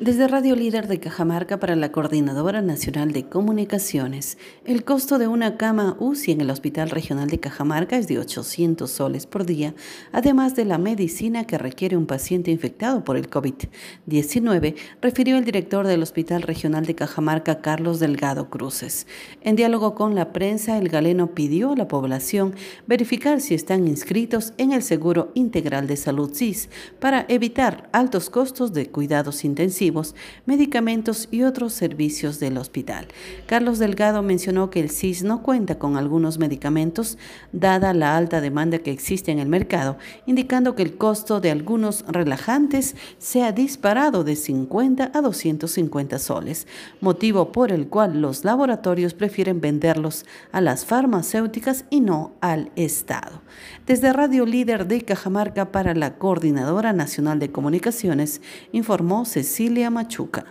Desde Radio Líder de Cajamarca para la Coordinadora Nacional de Comunicaciones, el costo de una cama UCI en el Hospital Regional de Cajamarca es de 800 soles por día, además de la medicina que requiere un paciente infectado por el COVID-19, refirió el director del Hospital Regional de Cajamarca, Carlos Delgado Cruces. En diálogo con la prensa, el galeno pidió a la población verificar si están inscritos en el Seguro Integral de Salud SIS para evitar altos costos de cuidados intensivos medicamentos y otros servicios del hospital. Carlos Delgado mencionó que el CIS no cuenta con algunos medicamentos, dada la alta demanda que existe en el mercado, indicando que el costo de algunos relajantes se ha disparado de 50 a 250 soles, motivo por el cual los laboratorios prefieren venderlos a las farmacéuticas y no al Estado. Desde Radio Líder de Cajamarca para la Coordinadora Nacional de Comunicaciones, informó Cecilia Machuca.